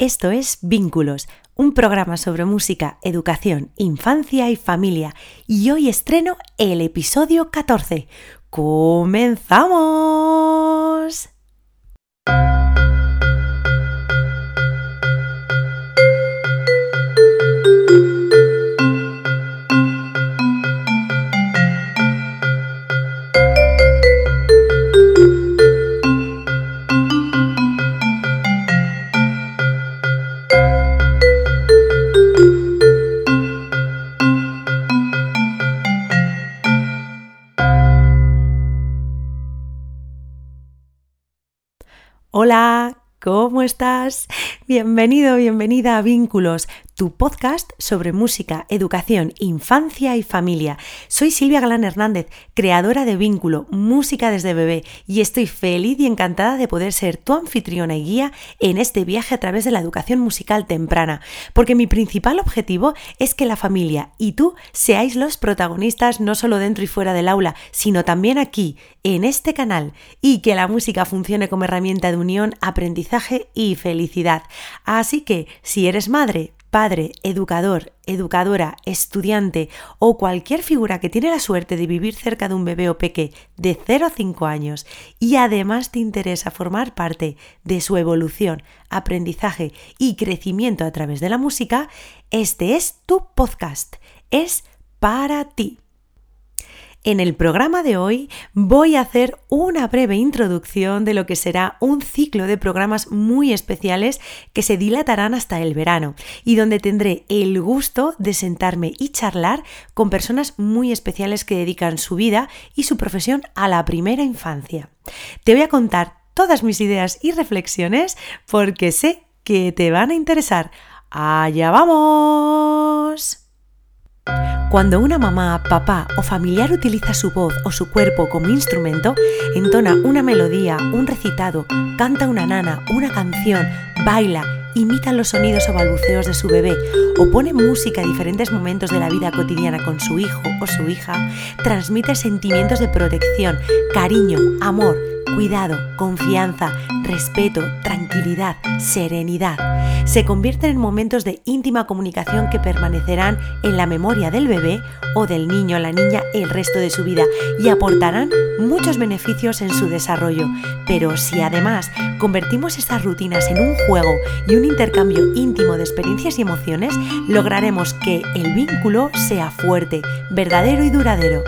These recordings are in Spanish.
Esto es Vínculos, un programa sobre música, educación, infancia y familia. Y hoy estreno el episodio 14. ¡Comenzamos! ¿Cómo estás? Bienvenido, bienvenida a Vínculos, tu podcast sobre música, educación, infancia y familia. Soy Silvia Galán Hernández, creadora de Vínculo, Música desde bebé, y estoy feliz y encantada de poder ser tu anfitriona y guía en este viaje a través de la educación musical temprana, porque mi principal objetivo es que la familia y tú seáis los protagonistas no solo dentro y fuera del aula, sino también aquí, en este canal, y que la música funcione como herramienta de unión, aprendizaje y felicidad. Así que, si eres madre, padre, educador, educadora, estudiante o cualquier figura que tiene la suerte de vivir cerca de un bebé o peque de 0 a 5 años y además te interesa formar parte de su evolución, aprendizaje y crecimiento a través de la música, este es tu podcast. Es para ti. En el programa de hoy voy a hacer una breve introducción de lo que será un ciclo de programas muy especiales que se dilatarán hasta el verano y donde tendré el gusto de sentarme y charlar con personas muy especiales que dedican su vida y su profesión a la primera infancia. Te voy a contar todas mis ideas y reflexiones porque sé que te van a interesar. ¡Allá vamos! Cuando una mamá, papá o familiar utiliza su voz o su cuerpo como instrumento, entona una melodía, un recitado, canta una nana, una canción, baila, imita los sonidos o balbuceos de su bebé o pone música a diferentes momentos de la vida cotidiana con su hijo o su hija, transmite sentimientos de protección, cariño, amor, cuidado, confianza, respeto, tranquilidad, serenidad. Se convierten en momentos de íntima comunicación que permanecerán en la memoria del bebé o del niño o la niña el resto de su vida y aportarán muchos beneficios en su desarrollo. Pero si además convertimos estas rutinas en un juego y un intercambio íntimo de experiencias y emociones, lograremos que el vínculo sea fuerte, verdadero y duradero.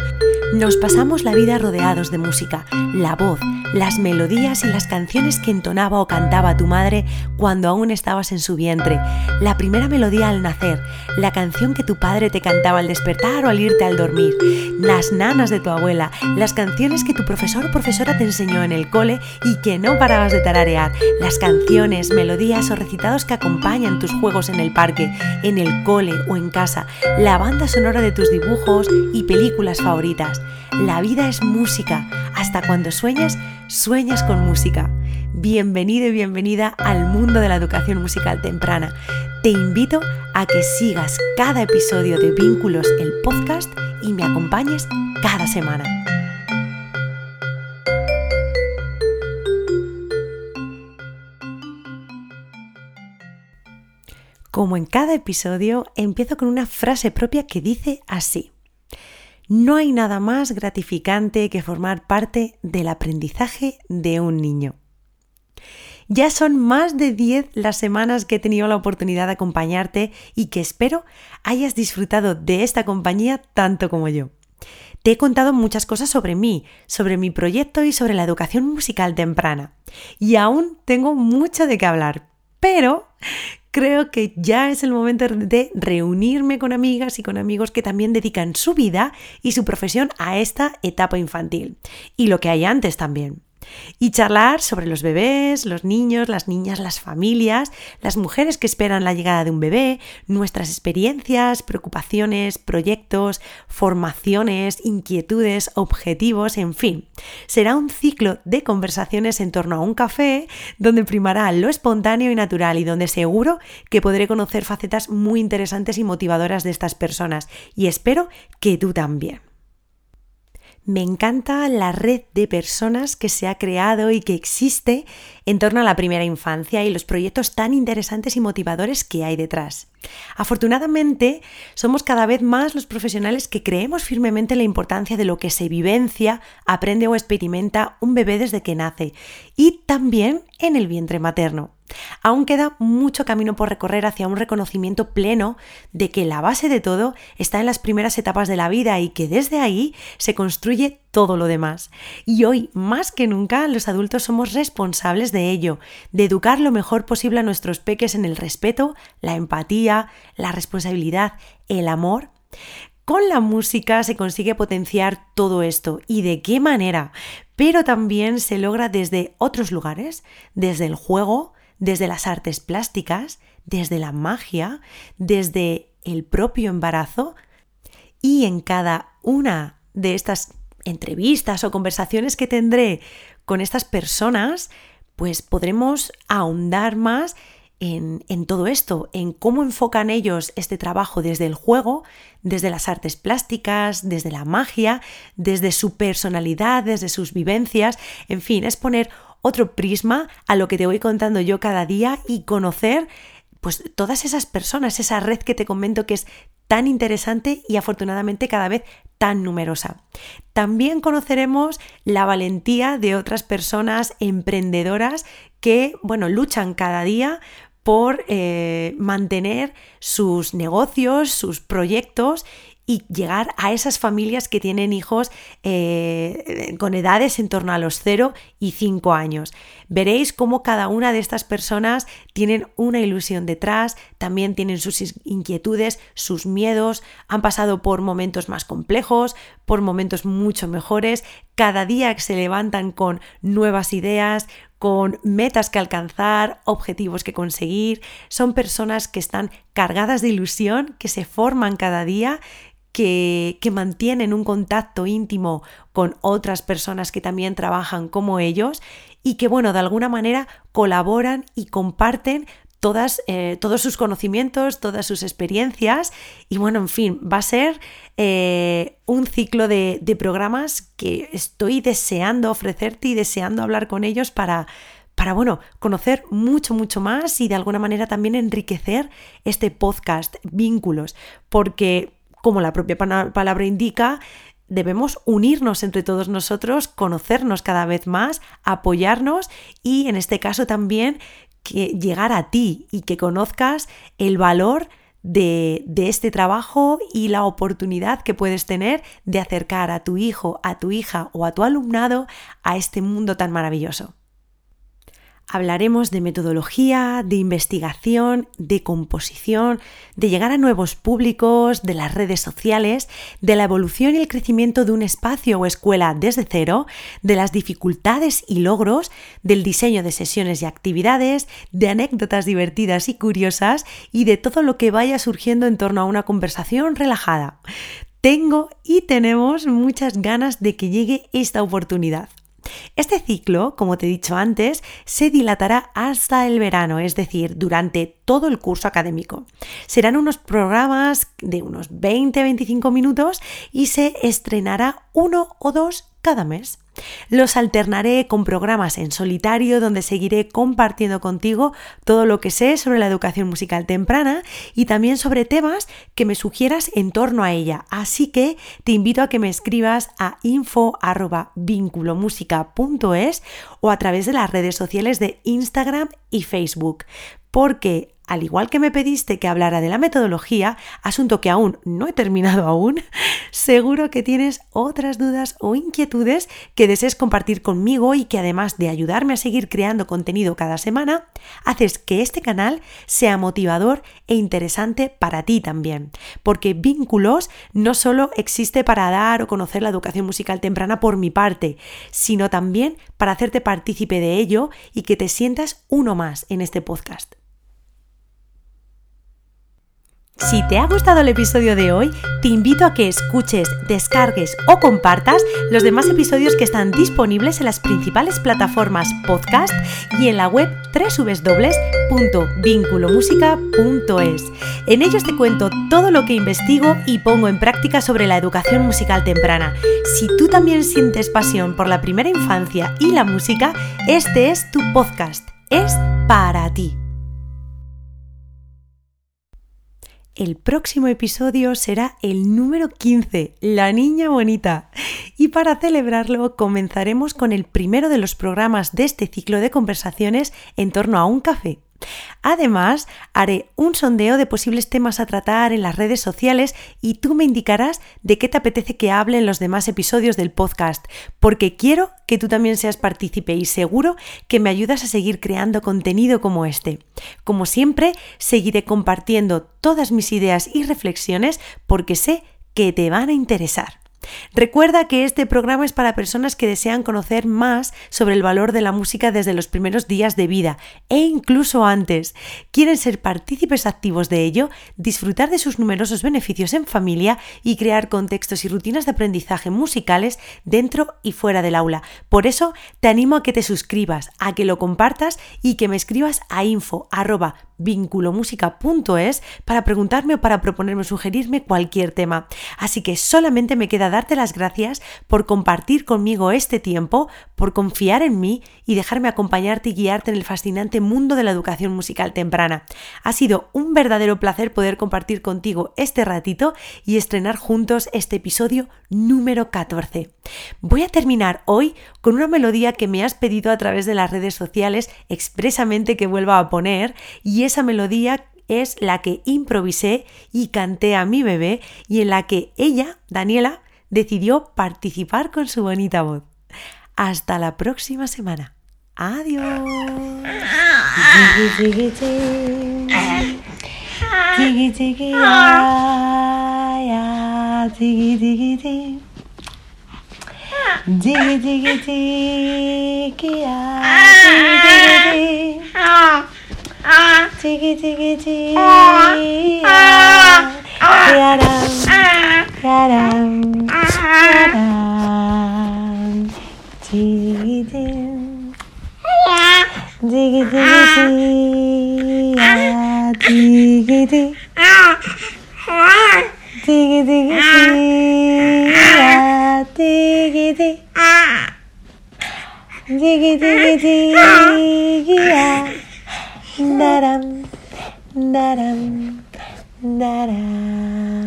Nos pasamos la vida rodeados de música, la voz, las melodías y las canciones que entonaba o cantaba tu madre cuando aún estabas en su vientre, la primera melodía al nacer, la canción que tu padre te cantaba al despertar o al irte al dormir, las nanas de tu abuela, las canciones que tu profesor o profesora te enseñó en el cole y que no parabas de tararear, las canciones, melodías o recitados que acompañan tus juegos en el parque, en el cole o en casa, la banda sonora de tus dibujos y películas favoritas. La vida es música. Hasta cuando sueñas, sueñas con música. Bienvenido y bienvenida al mundo de la educación musical temprana. Te invito a que sigas cada episodio de Vínculos, el podcast, y me acompañes cada semana. Como en cada episodio, empiezo con una frase propia que dice así. No hay nada más gratificante que formar parte del aprendizaje de un niño. Ya son más de 10 las semanas que he tenido la oportunidad de acompañarte y que espero hayas disfrutado de esta compañía tanto como yo. Te he contado muchas cosas sobre mí, sobre mi proyecto y sobre la educación musical temprana. Y aún tengo mucho de qué hablar, pero creo que ya es el momento de reunirme con amigas y con amigos que también dedican su vida y su profesión a esta etapa infantil. Y lo que hay antes también y charlar sobre los bebés, los niños, las niñas, las familias, las mujeres que esperan la llegada de un bebé, nuestras experiencias, preocupaciones, proyectos, formaciones, inquietudes, objetivos, en fin. Será un ciclo de conversaciones en torno a un café donde primará lo espontáneo y natural y donde seguro que podré conocer facetas muy interesantes y motivadoras de estas personas y espero que tú también. Me encanta la red de personas que se ha creado y que existe en torno a la primera infancia y los proyectos tan interesantes y motivadores que hay detrás. Afortunadamente, somos cada vez más los profesionales que creemos firmemente en la importancia de lo que se vivencia, aprende o experimenta un bebé desde que nace y también en el vientre materno. Aún queda mucho camino por recorrer hacia un reconocimiento pleno de que la base de todo está en las primeras etapas de la vida y que desde ahí se construye todo lo demás. Y hoy, más que nunca, los adultos somos responsables de ello, de educar lo mejor posible a nuestros peques en el respeto, la empatía, la responsabilidad, el amor. Con la música se consigue potenciar todo esto. ¿Y de qué manera? Pero también se logra desde otros lugares, desde el juego, desde las artes plásticas, desde la magia, desde el propio embarazo y en cada una de estas entrevistas o conversaciones que tendré con estas personas, pues podremos ahondar más en, en, todo esto, en cómo enfocan ellos este trabajo desde el juego, desde las artes plásticas, desde la magia, desde su personalidad, desde sus vivencias, en fin, es poner otro prisma a lo que te voy contando yo cada día y conocer pues todas esas personas, esa red que te comento que es tan interesante y afortunadamente cada vez tan numerosa. También conoceremos la valentía de otras personas emprendedoras que, bueno, luchan cada día por eh, mantener sus negocios, sus proyectos y llegar a esas familias que tienen hijos eh, con edades en torno a los 0 y 5 años. Veréis cómo cada una de estas personas tienen una ilusión detrás, también tienen sus inquietudes, sus miedos, han pasado por momentos más complejos, por momentos mucho mejores, cada día se levantan con nuevas ideas, con metas que alcanzar, objetivos que conseguir. Son personas que están cargadas de ilusión, que se forman cada día, que, mantienen un contacto íntimo con otras personas que también trabajan como ellos y que, bueno, de alguna manera colaboran y comparten Todas, eh, todos sus conocimientos, todas sus experiencias. Y bueno, en fin, va a ser eh, un ciclo de, de, programas que estoy deseando ofrecerte y deseando hablar con ellos para, para, bueno, conocer mucho, mucho más y de alguna manera también enriquecer este podcast, vínculos, porque como la propia palabra indica, debemos unirnos entre todos nosotros, conocernos cada vez más, apoyarnos y en este caso también que llegar a ti y que conozcas el valor de, de, este trabajo y la oportunidad que puedes tener de acercar a tu hijo, a tu hija o a tu alumnado a este mundo tan maravilloso. Hablaremos de metodología, de investigación, de composición, de llegar a nuevos públicos, de las redes sociales, de la evolución y el crecimiento de un espacio o escuela desde cero, de las dificultades y logros, del diseño de sesiones y actividades, de anécdotas divertidas y curiosas y de todo lo que vaya surgiendo en torno a una conversación relajada. Tengo y tenemos muchas ganas de que llegue esta oportunidad. Este ciclo, como te he dicho antes, se dilatará hasta el verano, es decir, durante todo el curso académico. Serán unos programas de unos 20-25 minutos y se estrenará uno o dos cada mes. Los alternaré con programas en solitario donde seguiré compartiendo contigo todo lo que sé sobre la educación musical temprana y también sobre temas que me sugieras en torno a ella. Así que te invito a que me escribas a info@vinculomusica.es o a través de las redes sociales de Instagram y Facebook, porque al igual que me pediste que hablara de la metodología, asunto que aún no he terminado aún, seguro que tienes otras dudas o inquietudes que desees compartir conmigo y que además de ayudarme a seguir creando contenido cada semana, haces que este canal sea motivador e interesante para ti también. Porque vínculos no solo existe para dar o conocer la educación musical temprana por mi parte, sino también para hacerte partícipe de ello y que te sientas uno más en este podcast. Si te ha gustado el episodio de hoy, te invito a que escuches, descargues o compartas los demás episodios que están disponibles en las principales plataformas podcast y en la web www.vinculomusica.es. En ellos te cuento todo lo que investigo y pongo en práctica sobre la educación musical temprana. Si tú también sientes pasión por la primera infancia y la música, este es tu podcast. Es para ti. El próximo episodio será el número 15, La Niña Bonita. Y para celebrarlo comenzaremos con el primero de los programas de este ciclo de conversaciones en torno a un café. Además, haré un sondeo de posibles temas a tratar en las redes sociales y tú me indicarás de qué te apetece que hable en los demás episodios del podcast, porque quiero que tú también seas partícipe y seguro que me ayudas a seguir creando contenido como este. Como siempre, seguiré compartiendo todas mis ideas y reflexiones porque sé que te van a interesar. Recuerda que este programa es para personas que desean conocer más sobre el valor de la música desde los primeros días de vida e incluso antes. Quieren ser partícipes activos de ello, disfrutar de sus numerosos beneficios en familia y crear contextos y rutinas de aprendizaje musicales dentro y fuera del aula. Por eso te animo a que te suscribas, a que lo compartas y que me escribas a info vinculomusica.es para preguntarme o para proponerme o sugerirme cualquier tema. Así que solamente me queda darte las gracias por compartir conmigo este tiempo, por confiar en mí y dejarme acompañarte y guiarte en el fascinante mundo de la educación musical temprana. Ha sido un verdadero placer poder compartir contigo este ratito y estrenar juntos este episodio número 14. Voy a terminar hoy con una melodía que me has pedido a través de las redes sociales expresamente que vuelva a poner y esa melodía es la que improvisé y canté a mi bebé y en la que ella, Daniela, decidió participar con su bonita voz. Hasta la próxima semana. Adiós. Jiggy jiggy jiggy. Yadam. Yadam. Yadam. Jiggy jiggy. Jiggy jiggy jiggy. Jiggy Da-dum, da-dum.